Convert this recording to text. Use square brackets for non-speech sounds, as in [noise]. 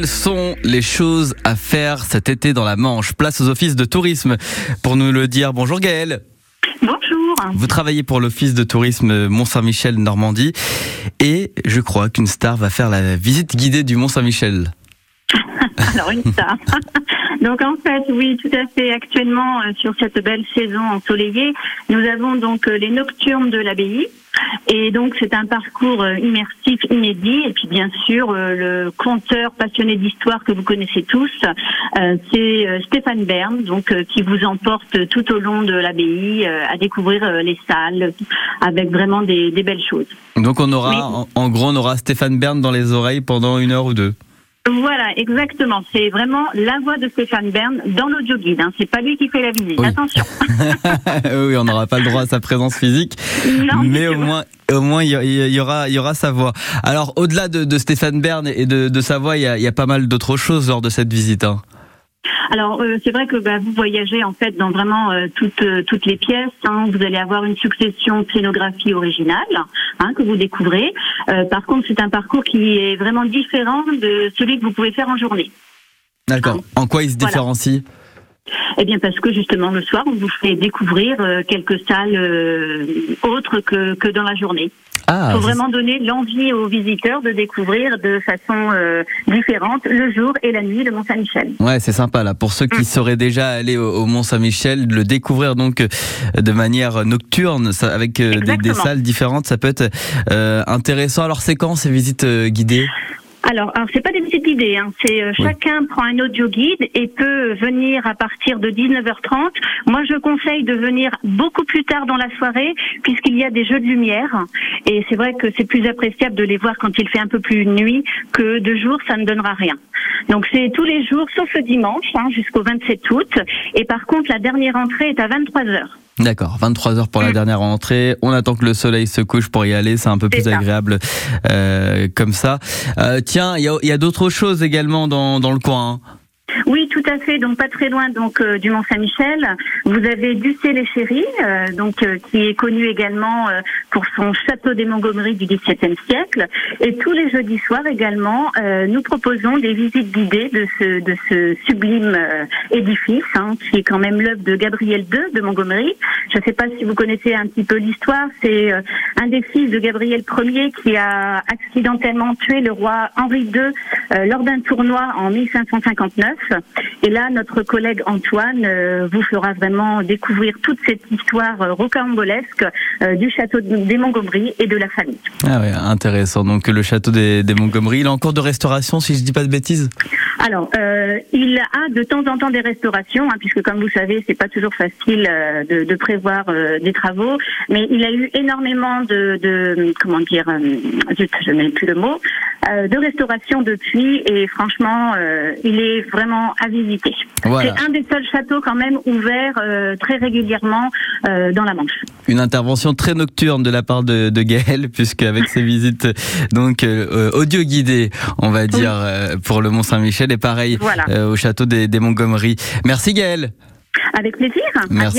Quelles sont les choses à faire cet été dans la Manche? Place aux offices de tourisme. Pour nous le dire, bonjour Gaëlle. Bonjour. Vous travaillez pour l'office de tourisme Mont-Saint-Michel Normandie et je crois qu'une star va faire la visite guidée du Mont-Saint-Michel. [laughs] Alors une star. [laughs] donc en fait, oui, tout à fait. Actuellement, euh, sur cette belle saison ensoleillée, nous avons donc euh, les nocturnes de l'abbaye. Et donc c'est un parcours euh, immersif inédit. Et puis bien sûr, le conteur passionné d'histoire que vous connaissez tous, c'est Stéphane Bern, donc qui vous emporte tout au long de l'abbaye à découvrir les salles avec vraiment des, belles choses. Donc on aura, en, en, gros, on aura Stéphane Bern dans les oreilles pendant une heure ou deux. Voilà, exactement. C'est vraiment la voix de Stéphane Bern dans l'audio guide. Hein. C'est pas lui qui fait la visite. Attention. [laughs] oui, on n'aura pas le droit à sa présence physique, mais au moins, au moins, il y, aura, il y aura sa voix. Alors, au-delà de, Stéphane Bern et de, sa voix, il y a, pas mal d'autres choses lors de cette visite. Hein. Alors euh, c'est vrai que bah, vous voyagez en fait dans vraiment euh, toutes euh, toutes les pièces. Hein. Vous allez avoir une succession de scénographies originales hein, que vous découvrez. par contre, c'est un parcours qui est vraiment différent de celui que vous pouvez faire en journée. D'accord. Hein. En quoi il se différencie? Eh bien parce que justement le soir on vous fait découvrir quelques salles autres que, que dans la journée. Ah, faut vraiment donner l'envie aux visiteurs de découvrir de façon euh, différente le jour et la nuit le Mont Saint-Michel. Ouais, c'est sympa là. Pour ceux qui mm. seraient déjà allés au, Mont Saint-Michel, le découvrir donc euh, de manière nocturne, avec euh, des, des, salles différentes, ça peut être intéressant. Alors c'est quand ces visites guidées? Alors, alors c'est pas des visites guidées, hein. c'est euh, chacun prend un audio guide et peut venir à partir de 19h30. Moi, je conseille de venir beaucoup plus tard dans la soirée puisqu'il y a des jeux de lumière et c'est vrai que c'est plus appréciable de les voir quand il fait un peu plus nuit que de jour, ça ne donnera rien. Donc c'est tous les jours sauf le dimanche hein, jusqu'au 27 août et par contre la dernière entrée est à 23h. D'accord, 23h pour la mm. dernière entrée. On attend que le soleil se couche pour y aller, c'est un peu plus agréable euh, comme ça. Euh, tiens, il y a, d'autres choses également dans, dans le coin. Hein. Oui, tout à fait. Donc pas très loin donc euh, du Mont Saint-Michel. Vous avez Ducé les Chéris, euh, donc euh, qui est connu également pour son château des Montgomery du XVIIe siècle. Et tous les jeudis soirs également, nous proposons des visites guidées de ce de ce sublime édifice, hein, qui est quand même l'œuvre de Gabriel II de Montgomery. Je ne sais pas si vous connaissez un petit peu l'histoire. C'est un des fils de Gabriel Ier qui a accidentellement tué le roi Henri II lors d'un tournoi en 1559. Et là, notre collègue Antoine euh, vous fera vraiment découvrir toute cette histoire euh, rocambolesque euh, du château des Montgomery et de la famille. Ah oui, intéressant. Donc le château des, Montgomery, il est en cours de restauration, si je ne dis pas de bêtises? Alors, il a de temps en temps des restaurations, hein, puisque comme vous savez, c'est pas toujours facile de, prévoir des travaux, mais il a eu énormément de, comment dire, je n'ai plus le mot, de restauration depuis, et franchement, il est vraiment à visiter. C'est un des seuls châteaux quand même ouverts euh, très régulièrement euh, dans la Manche. Une intervention très nocturne de la part de, de Gaël, [laughs] puisque avec ses visites donc euh, audio guidées, on va dire pour le Mont Saint-Michel, et pareil au château des, des Montgomery. Merci Gaël. Avec plaisir. Merci.